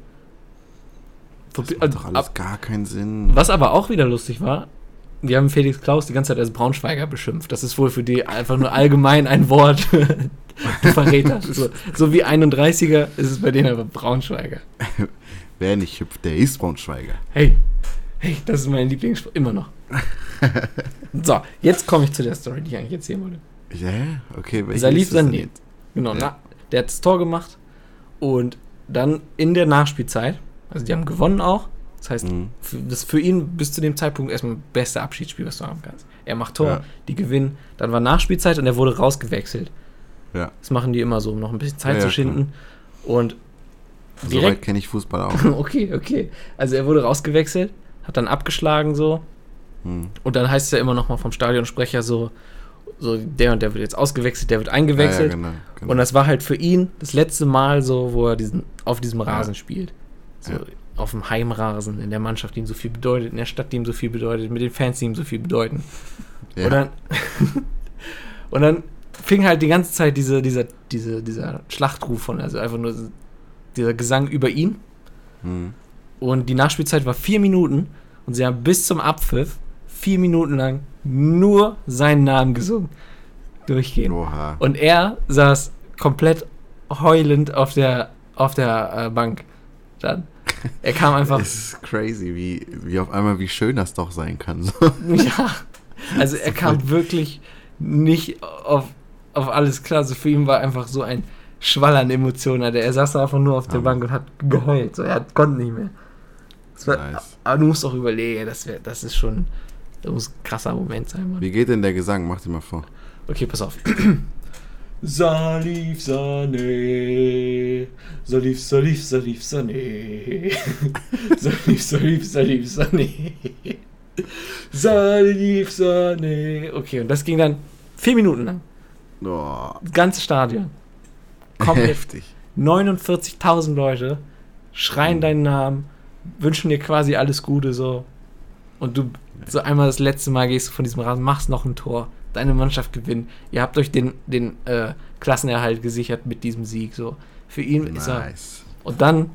Das macht doch also, alles ab- gar keinen Sinn. Was aber auch wieder lustig war, wir haben Felix Klaus die ganze Zeit als Braunschweiger beschimpft. Das ist wohl für die einfach nur allgemein ein Wort. <laughs> du Verräter. So, so wie 31er ist es bei denen aber Braunschweiger. <laughs> Wer nicht hüpft, der ist Braunschweiger. Hey, Hey, das ist mein Lieblingsspruch, immer noch. <laughs> so, jetzt komme ich zu der Story, die ich eigentlich erzählen wollte. Ja, okay. welche Salif Sané. Genau, Ja. na, der hat das Tor gemacht und dann in der Nachspielzeit, also die haben gewonnen auch, das heißt, Mhm. für, das ist für ihn bis zu dem Zeitpunkt erstmal das beste Abschiedsspiel, was du haben kannst. Er macht Tor, Ja. die gewinnen, dann war Nachspielzeit und er wurde rausgewechselt. Ja, Das machen die immer so, um noch ein bisschen Zeit Ja, zu schinden. Und soweit direkt, kenne ich Fußball auch. <laughs> okay, okay. Also er wurde rausgewechselt, hat dann abgeschlagen so Hm. und dann heißt es ja immer noch mal vom Stadionsprecher so, so der und der wird jetzt ausgewechselt, der wird eingewechselt. Ja, ja, genau, genau. Und das war halt für ihn das letzte Mal so, wo er diesen, auf diesem Rasen Ja. spielt. So Ja. auf dem Heimrasen, in der Mannschaft, die ihm so viel bedeutet, in der Stadt, die ihm so viel bedeutet, mit den Fans, die ihm so viel bedeuten. ja. Und dann, <laughs> und dann fing halt die ganze Zeit diese, dieser, diese, dieser Schlachtruf von, also einfach nur dieser Gesang über ihn. Hm. Und die Nachspielzeit war vier Minuten und sie haben bis zum Abpfiff vier Minuten lang nur seinen Namen gesungen. Durchgehend. Oha. Und er saß komplett heulend auf der, auf der äh, Bank. Dann. <laughs> Er kam einfach. Es ist crazy, wie, wie auf einmal, wie schön das doch sein kann. So. <laughs> ja. Also er kam wirklich nicht auf, auf alles klar. Also für ihn war einfach so ein Schwall an Emotionen. Alter. Er saß da einfach nur auf der Ja. Bank und hat geheult. So, er hat, konnte nicht mehr. Das war, Nice. Aber du musst auch überlegen, das, wär, das ist schon. Das muss ein krasser Moment sein, Mann. Wie geht denn der Gesang? Mach dir mal vor. Okay, pass auf. <clears throat> Salif Sané. Salif, Salif, Salif Sané. Salif, <laughs> Salif, Salif Sané. Salif Sané. Okay, und das ging dann vier Minuten lang. Oh, Das ganze Stadion. Komplett heftig. 49.000 Leute schreien deinen Namen, wünschen dir quasi alles Gute so. Und du so einmal das letzte Mal gehst du von diesem Rasen, machst noch ein Tor, deine Mannschaft gewinnt. Ihr habt euch den, den äh, Klassenerhalt gesichert mit diesem Sieg so. Für ihn ist er. Nice. Und dann,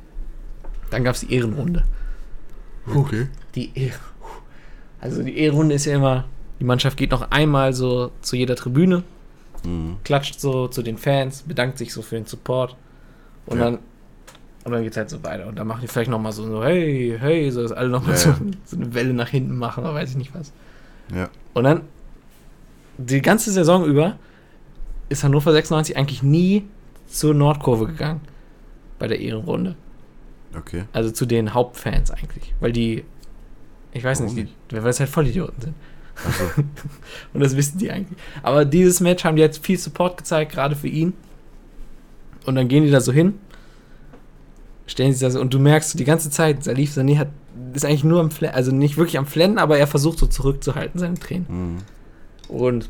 dann gab es die Ehrenrunde. Okay. Die Ehr also die Ehrenrunde ist ja immer, die Mannschaft geht noch einmal so zu jeder Tribüne, Mhm. klatscht so zu den Fans, bedankt sich so für den Support und Ja. dann und dann geht's halt so weiter und dann machen die vielleicht noch mal so, so hey, hey, so dass alle noch mal Ja, so, so eine Welle nach hinten machen oder weiß ich nicht was. Ja. Und dann die ganze Saison über ist Hannover 96 eigentlich nie zur Nordkurve gegangen bei der Ehrenrunde. Okay. Also zu den Hauptfans eigentlich, weil die ich weiß Warum nicht, die, weil es halt Vollidioten sind. Achso. <laughs> Und das wissen die eigentlich. Aber dieses Match haben die jetzt viel Support gezeigt, gerade für ihn. Und dann gehen die da so hin, stellen sich da so, und du merkst so die ganze Zeit, Salif Sané hat, ist eigentlich nur am Flennen, also nicht wirklich am Flennen, aber er versucht so zurückzuhalten, seine Tränen. Mhm. Und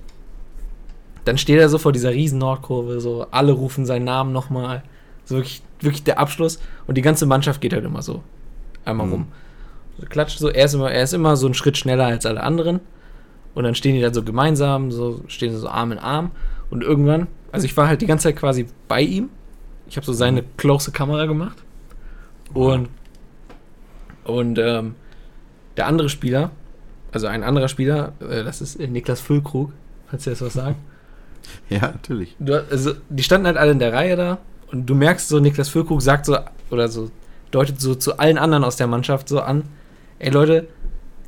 dann steht er so vor dieser riesen Nordkurve, so alle rufen seinen Namen nochmal. So wirklich, wirklich der Abschluss. Und die ganze Mannschaft geht halt immer so einmal Mhm. rum. So klatscht so, er ist, immer, er ist immer so einen Schritt schneller als alle anderen. Und dann stehen die dann so gemeinsam, so stehen sie so Arm in Arm. Und irgendwann, also ich war halt die ganze Zeit quasi bei ihm. Ich habe so seine close Kamera gemacht. Und, und ähm, der andere Spieler, also ein anderer Spieler, äh, das ist äh, Niklas Füllkrug, falls ihr das was sagt. <laughs> <laughs> Ja, natürlich. Du, also, die standen halt alle in der Reihe da und du merkst so, Niklas Füllkrug sagt so, oder so, deutet so zu allen anderen aus der Mannschaft so an, ey Leute,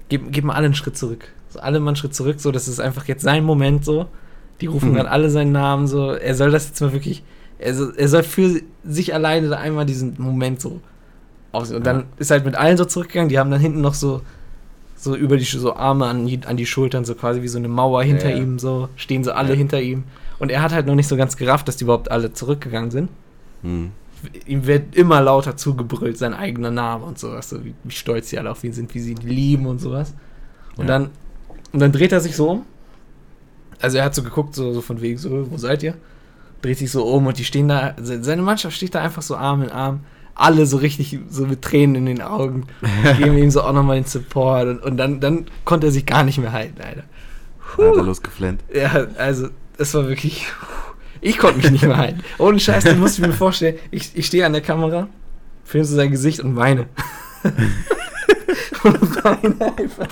gib, gib mal alle einen Schritt zurück. So, alle mal einen Schritt zurück, so, das ist einfach jetzt sein Moment so. Die rufen Mhm. gerade alle seinen Namen so, er soll das jetzt mal wirklich, er soll, er soll für sich alleine da einmal diesen Moment so aussehen. Und dann Ja. ist halt mit allen so zurückgegangen, die haben dann hinten noch so, so über die so Arme an die, an die Schultern, so quasi wie so eine Mauer hinter Ja, ja. ihm, so stehen so alle Ja. hinter ihm. Und er hat halt noch nicht so ganz gerafft, dass die überhaupt alle zurückgegangen sind. Mhm. Ihm wird immer lauter zugebrüllt, sein eigener Name und sowas, so wie, wie stolz die alle auf ihn sind, wie sie ihn lieben und sowas. Und dann und dann dreht er sich so um. Also er hat so geguckt, so, so von wegen, so, wo seid ihr? Dreht sich so um und die stehen da, se- seine Mannschaft steht da einfach so Arm in Arm. Alle so richtig, so mit Tränen in den Augen. Geben <laughs> ihm so auch nochmal den Support. Und, und dann, dann konnte er sich gar nicht mehr halten, Alter. Hat er losgeflennt. Ja, also, es war wirklich. Ich konnte mich nicht mehr halten. Ohne Scheiß, du musst mir vorstellen, ich, ich stehe an der Kamera, filme so sein Gesicht und weine. <laughs> und weine einfach.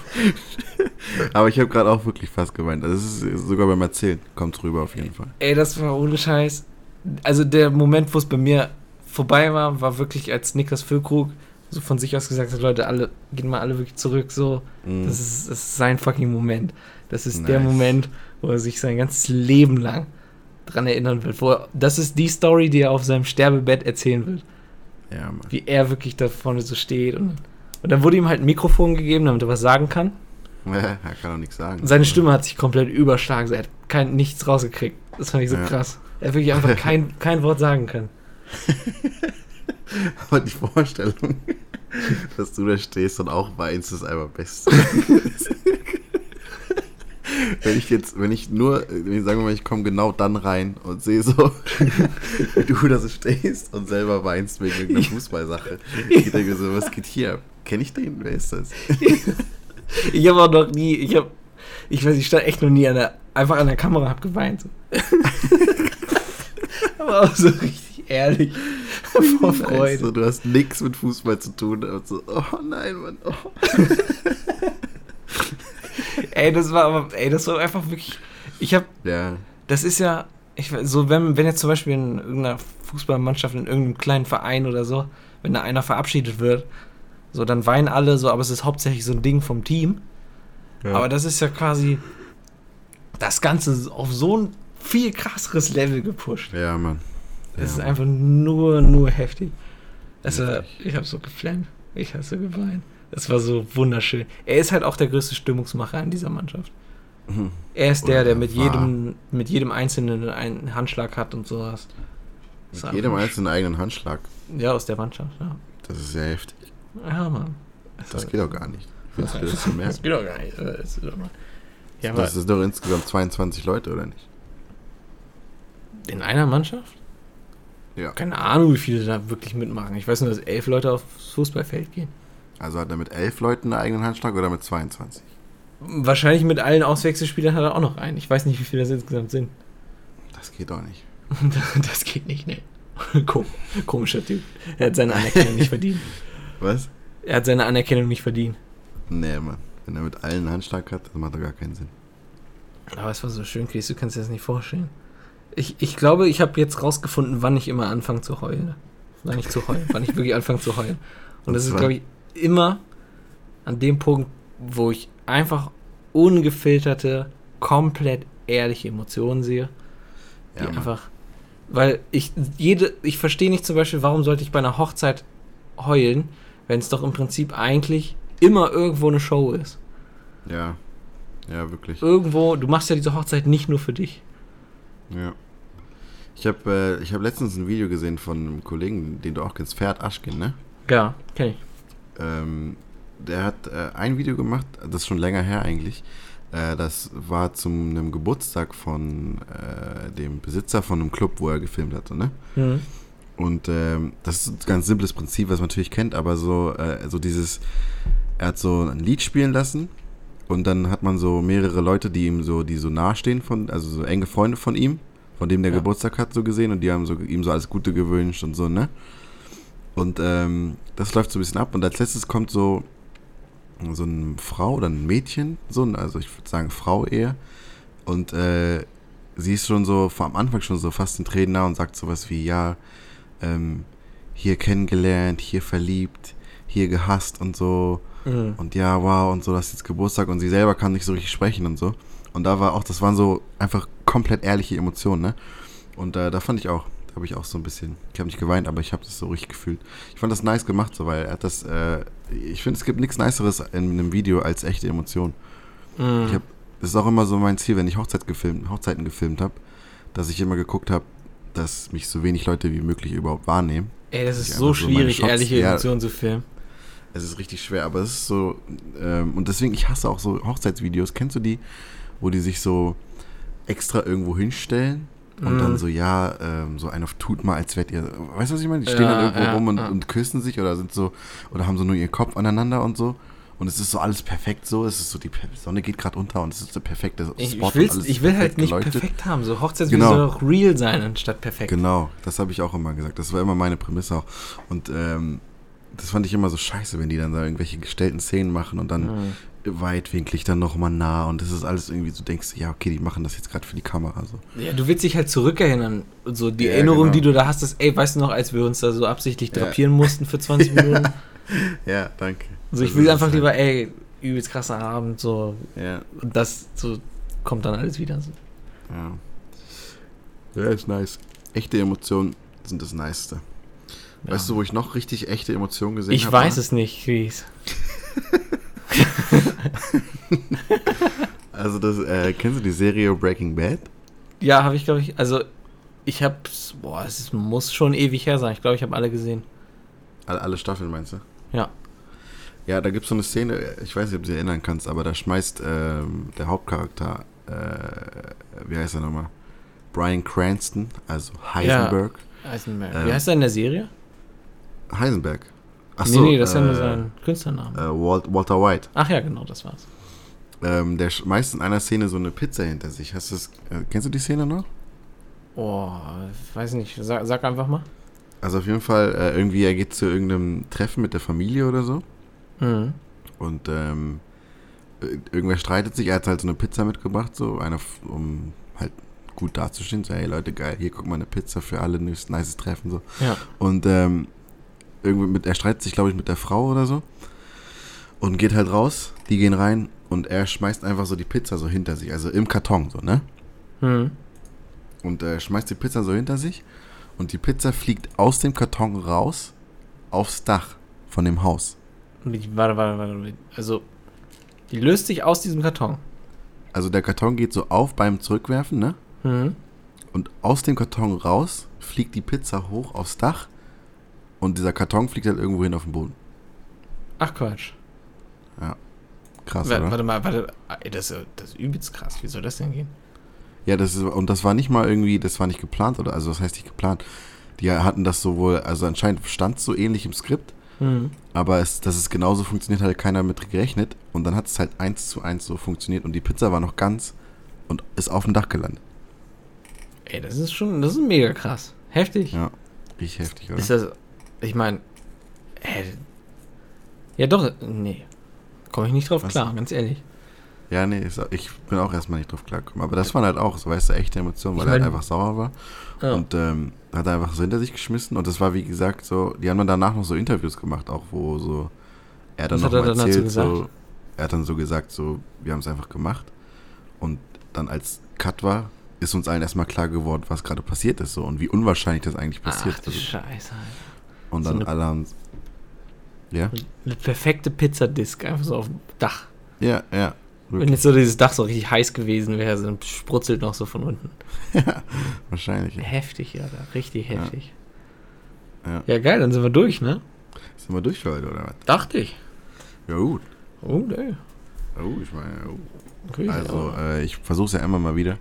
Aber ich habe gerade auch wirklich fast geweint. Also es ist sogar beim Erzählen. Kommt rüber auf jeden Fall. Ey, das war ohne Scheiß. Also der Moment, wo es bei mir vorbei war, war wirklich, als Niklas Füllkrug so von sich aus gesagt hat, Leute, alle, geht mal alle wirklich zurück, so. Mhm. Das, ist, das ist sein fucking Moment. Das ist der Nice. Moment, wo er sich sein ganzes Leben lang dran erinnern wird. Wo er, das ist die Story, die er auf seinem Sterbebett erzählen wird. Ja, Mann. Wie er wirklich da vorne so steht. Und, und dann wurde ihm halt ein Mikrofon gegeben, damit er was sagen kann. <laughs> er kann doch nichts sagen. Seine Stimme hat sich komplett überschlagen. Er hat kein, nichts rausgekriegt. Das fand ich so Ja. krass. Er hat wirklich einfach <laughs> kein, kein Wort sagen können. <laughs> Aber die Vorstellung, dass du da stehst und auch weinst, ist einfach best. <laughs> wenn ich jetzt, wenn ich nur, wenn ich sagen wir mal, ich komme genau dann rein und sehe so, wie du da so stehst und selber weinst wegen irgendeiner Fußballsache. Ich denke so, was geht hier ab? Kenn ich den? Wer ist das? Ich habe auch noch nie, ich habe, ich weiß, ich stand echt noch nie an der, einfach an der Kamera, hab geweint. <laughs> Aber auch so richtig ehrlich. <laughs> Vor Freude. Weißt du, hast nichts mit Fußball zu tun. Und so, oh nein, Mann. Oh. <laughs> Ey, das war aber, ey, das war einfach wirklich, ich habe, Ja, das ist ja, ich so, wenn, wenn jetzt zum Beispiel in irgendeiner Fußballmannschaft, in irgendeinem kleinen Verein oder so, wenn da einer verabschiedet wird, so, dann weinen alle so, aber es ist hauptsächlich so ein Ding vom Team. ja. Aber das ist ja quasi das Ganze auf so ein viel krasseres Level gepusht. ja, Mann. Es ist einfach nur, nur heftig. Also, ich habe so geflammt. Ich habe so geweint. Das war so wunderschön. Er ist halt auch der größte Stimmungsmacher in dieser Mannschaft. Mhm. Er ist der, der mit war. jedem, mit jedem Einzelnen einen Handschlag hat und sowas. Das Mit jedem einzelnen eigenen Handschlag. Ja, aus der Mannschaft, ja. Das ist sehr heftig. Ja, Mann. Das geht doch gar nicht. Willst du das so Das merken? <laughs> geht doch gar nicht. Das ist doch mal- Ja, Das ist doch insgesamt 22 Leute, oder nicht? in einer Mannschaft? Ja. Keine Ahnung, wie viele da wirklich mitmachen. Ich weiß nur, dass elf Leute aufs Fußballfeld gehen. Also hat er mit elf Leuten einen eigenen Handschlag oder mit 22? Wahrscheinlich mit allen Auswechselspielern hat er auch noch einen. Ich weiß nicht, wie viele das insgesamt sind. Das geht doch nicht. <laughs> Das geht nicht, ne. <laughs> Kom komischer Typ. Er hat seine Anerkennung nicht verdient. <laughs> Was? Er hat seine Anerkennung nicht verdient. Nee, Mann. Wenn er mit allen einen Handschlag hat, dann macht er gar keinen Sinn. Aber es war so schön, Chris, du kannst dir das nicht vorstellen. Ich, ich glaube, ich habe jetzt rausgefunden, wann ich immer anfange zu heulen. Wann ich zu heulen, wann ich wirklich anfange zu heulen. Und das ist, glaube ich, immer an dem Punkt, wo ich einfach ungefilterte, komplett ehrliche Emotionen sehe. Die Ja, einfach. Weil ich jede, ich verstehe nicht zum Beispiel, warum sollte ich bei einer Hochzeit heulen, wenn es doch im Prinzip eigentlich immer irgendwo eine Show ist. Ja. Ja, wirklich. Irgendwo, du machst ja diese Hochzeit nicht nur für dich. Ja. Ich habe äh, ich hab letztens ein Video gesehen von einem Kollegen, den du auch kennst, Ferd Aschkin, ne? Ja, kenn ich. Ähm, der hat äh, ein Video gemacht, das ist schon länger her eigentlich. Äh, das war zu einem Geburtstag von äh, dem Besitzer von einem Club, wo er gefilmt hatte, ne? Mhm. Und ähm, das ist ein ganz simples Prinzip, was man natürlich kennt, aber so, äh, so dieses, er hat so ein Lied spielen lassen und dann hat man so mehrere Leute, die ihm so, die so nahestehen von, also so enge Freunde von ihm, von dem der Ja. Geburtstag hat, so gesehen und die haben so ihm so alles Gute gewünscht und so, ne? Und ähm, das läuft so ein bisschen ab und als letztes kommt so so eine Frau oder ein Mädchen, so, ein- also ich würde sagen Frau eher. Und äh, sie ist schon so, vor am Anfang schon so fast in Tränen nah und sagt sowas wie, ja, ähm, hier kennengelernt, hier verliebt, hier gehasst und so. Mhm. Und ja, wow, und so, das ist jetzt Geburtstag und sie selber kann nicht so richtig sprechen und so. Und da war auch, das waren so einfach komplett ehrliche Emotionen, ne? Und äh, da fand ich auch, da habe ich auch so ein bisschen, ich habe nicht geweint, aber ich habe das so richtig gefühlt. Ich fand das nice gemacht, so, weil er hat das, äh, ich finde, es gibt nichts Niceres in einem Video als echte Emotionen. Mhm. Ich hab, das ist auch immer so mein Ziel, wenn ich Hochzeit gefilmt, Hochzeiten gefilmt habe, dass ich immer geguckt habe, dass mich so wenig Leute wie möglich überhaupt wahrnehmen. Ey, das ist so so schwierig, Shots- ehrliche ja. Emotionen zu filmen. Es ist richtig schwer, aber es ist so, ähm, und deswegen, ich hasse auch so Hochzeitsvideos. Kennst du die, wo die sich so extra irgendwo hinstellen und Mhm. dann so, ja, ähm, so ein auf tut mal, als wärt ihr, weißt du, was ich meine? Die stehen Ja, dann irgendwo ja, rum und, ja. und küssen sich oder sind so, oder haben so nur ihren Kopf aneinander und so. Und es ist so alles perfekt so, es ist so, die Sonne geht gerade unter und es ist der perfekte Spot Ich, ich, ich will halt nicht geleuchtet. perfekt haben. So Hochzeitsvideo Genau. soll auch real sein, anstatt perfekt. Genau, das habe ich auch immer gesagt. Das war immer meine Prämisse auch. Und ähm, das fand ich immer so scheiße, wenn die dann da irgendwelche gestellten Szenen machen und dann Mhm. Weitwinklig dann nochmal nah und das ist alles irgendwie so, denkst du, ja, okay, die machen das jetzt gerade für die Kamera. So. Ja, du willst dich halt zurückerinnern. So die Ja, Erinnerung, genau. die du da hast, ist, ey, weißt du noch, als wir uns da so absichtlich Ja. drapieren mussten für 20 <laughs> Minuten? ja, danke. Also ich Das will einfach halt- lieber, ey, übelst krasser Abend, so. Ja, Und das so kommt dann alles wieder. So. ja. Ja, ist nice. Echte Emotionen sind das Niceste. Ja. Weißt du, wo ich noch richtig echte Emotionen gesehen ich habe? weiß es nicht, Chris. <laughs> <laughs> Also, das, äh, kennst du die Serie Breaking Bad? Ja, habe ich, glaube ich, also ich hab's, boah, es muss schon ewig her sein. Ich glaube, ich habe alle gesehen. Alle, alle Staffeln meinst du? Ja. Ja, da gibt es so eine Szene, ich weiß nicht, ob du dich erinnern kannst, aber da schmeißt ähm, der Hauptcharakter, äh, wie heißt er nochmal? Brian Cranston, also Heisenberg. Eisenberg. Ähm, Wie heißt er in der Serie? Heisenberg. Nee, Achso, nee, das ist ja nur äh, sein Künstlername. äh, Walt, Walter White. Ach ja, genau, das war's. Ähm, der schmeißt in einer Szene so eine Pizza hinter sich. Hast du das, äh, kennst du die Szene noch? Oh, weiß nicht. Sag, sag einfach mal. Also auf jeden Fall, äh, irgendwie, er geht zu irgendeinem Treffen mit der Familie oder so. Mhm. Und ähm, ir- irgendwer streitet sich, er hat halt so eine Pizza mitgebracht, so einer, um halt gut dazustehen. So, hey Leute, geil, hier guck mal eine Pizza für alle, nice, Treffen so. Ja. Und ähm, irgendwie mit, er streitet sich, glaube ich, mit der Frau oder so. Und geht halt raus, die gehen rein und er schmeißt einfach so die Pizza so hinter sich, also im Karton so, ne? Mhm. Und äh, schmeißt die Pizza so hinter sich und die Pizza fliegt aus dem Karton raus aufs Dach von dem Haus. Warte, warte, warte. Also, die löst sich aus diesem Karton. Also der Karton geht so auf beim Zurückwerfen, ne? Mhm. Und aus dem Karton raus fliegt die Pizza hoch aufs Dach und dieser Karton fliegt halt irgendwo hin auf den Boden. Ach Quatsch. Krass, Warte, oder? warte mal, warte. Das, ist- das ist übelst krass. Wie soll das denn gehen? Ja, das ist, und das war nicht mal irgendwie, das war nicht geplant, oder? Also, was heißt nicht geplant? Die hatten das so wohl, also anscheinend stand es so ähnlich im Skript, Mhm. aber es, dass es genauso funktioniert, hat keiner mit gerechnet. Und dann hat es halt eins zu eins so funktioniert und die Pizza war noch ganz und ist auf dem Dach gelandet. Ey, das ist schon, das ist mega krass. Heftig. Ja, richtig heftig, oder? Ist das, ich meine, äh, ja doch, nee. Komme ich nicht drauf Was? klar, ganz ehrlich. Ja, nee, ich bin auch erstmal nicht drauf klargekommen. Aber das waren halt auch, so weißt du, echte Emotionen, weil Ich er halt mein- einfach sauer war. Ja. Und ähm, hat er einfach so hinter sich geschmissen. Und das war, wie gesagt, so, die haben dann danach noch so Interviews gemacht, auch wo so er dann Was noch hat mal dann dazu erzählt, so, er hat dann so gesagt, so, wir haben es einfach gemacht. Und dann als Cut war, ist uns allen erstmal klar geworden, was gerade passiert ist so und wie unwahrscheinlich das eigentlich passiert Ach du ist. Scheiße, Und so dann eine- alle haben. Ja? Eine perfekte Pizzadisk, einfach so auf dem Dach. Ja, ja. Wenn jetzt so dieses Dach so richtig heiß gewesen wäre, dann sprutzelt noch so von unten. <laughs> Wahrscheinlich. Ja. Heftig, Alter. Richtig Ja. heftig. Ja. Ja, geil, dann sind wir durch, ne? Sind wir durch für heute, oder was? Dachte ich. Ja, gut. Oh, nee. Oh, ich meine, oh. Okay, Also, äh, ich versuche es ja immer mal wieder.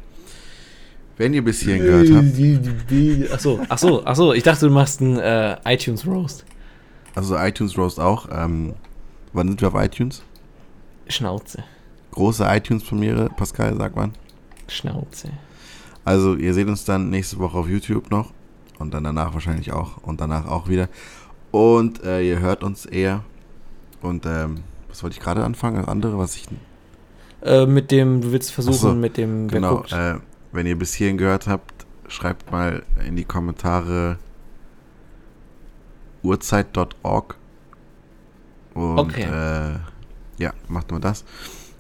Wenn ihr bis hierhin gehört habt, Achso, achso, achso. Ich dachte, du machst einen äh, iTunes Roast. also iTunes Roast auch. Ähm, wann sind wir auf iTunes? Schnauze. Große iTunes-Premiere, Pascal, sag wann. Schnauze. Also, ihr seht uns dann nächste Woche auf YouTube noch. Und dann danach wahrscheinlich auch. Und danach auch wieder. Und äh, ihr hört uns eher. Und ähm, was wollte ich gerade anfangen? Das andere, was ich. Äh, mit dem, du willst versuchen, so, mit dem, wer Genau, guckt. äh, wenn ihr bis hierhin gehört habt, schreibt mal in die Kommentare uhrzeit.org. Und Okay. äh, ja, macht nur das.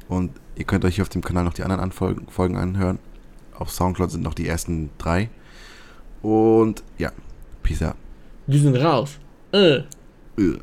Und ihr könnt euch hier auf dem Kanal noch die anderen Anfolgen, Folgen anhören. Auf Soundcloud sind noch die ersten drei. Und ja, Peace out. Die sind raus. Äh. Äh.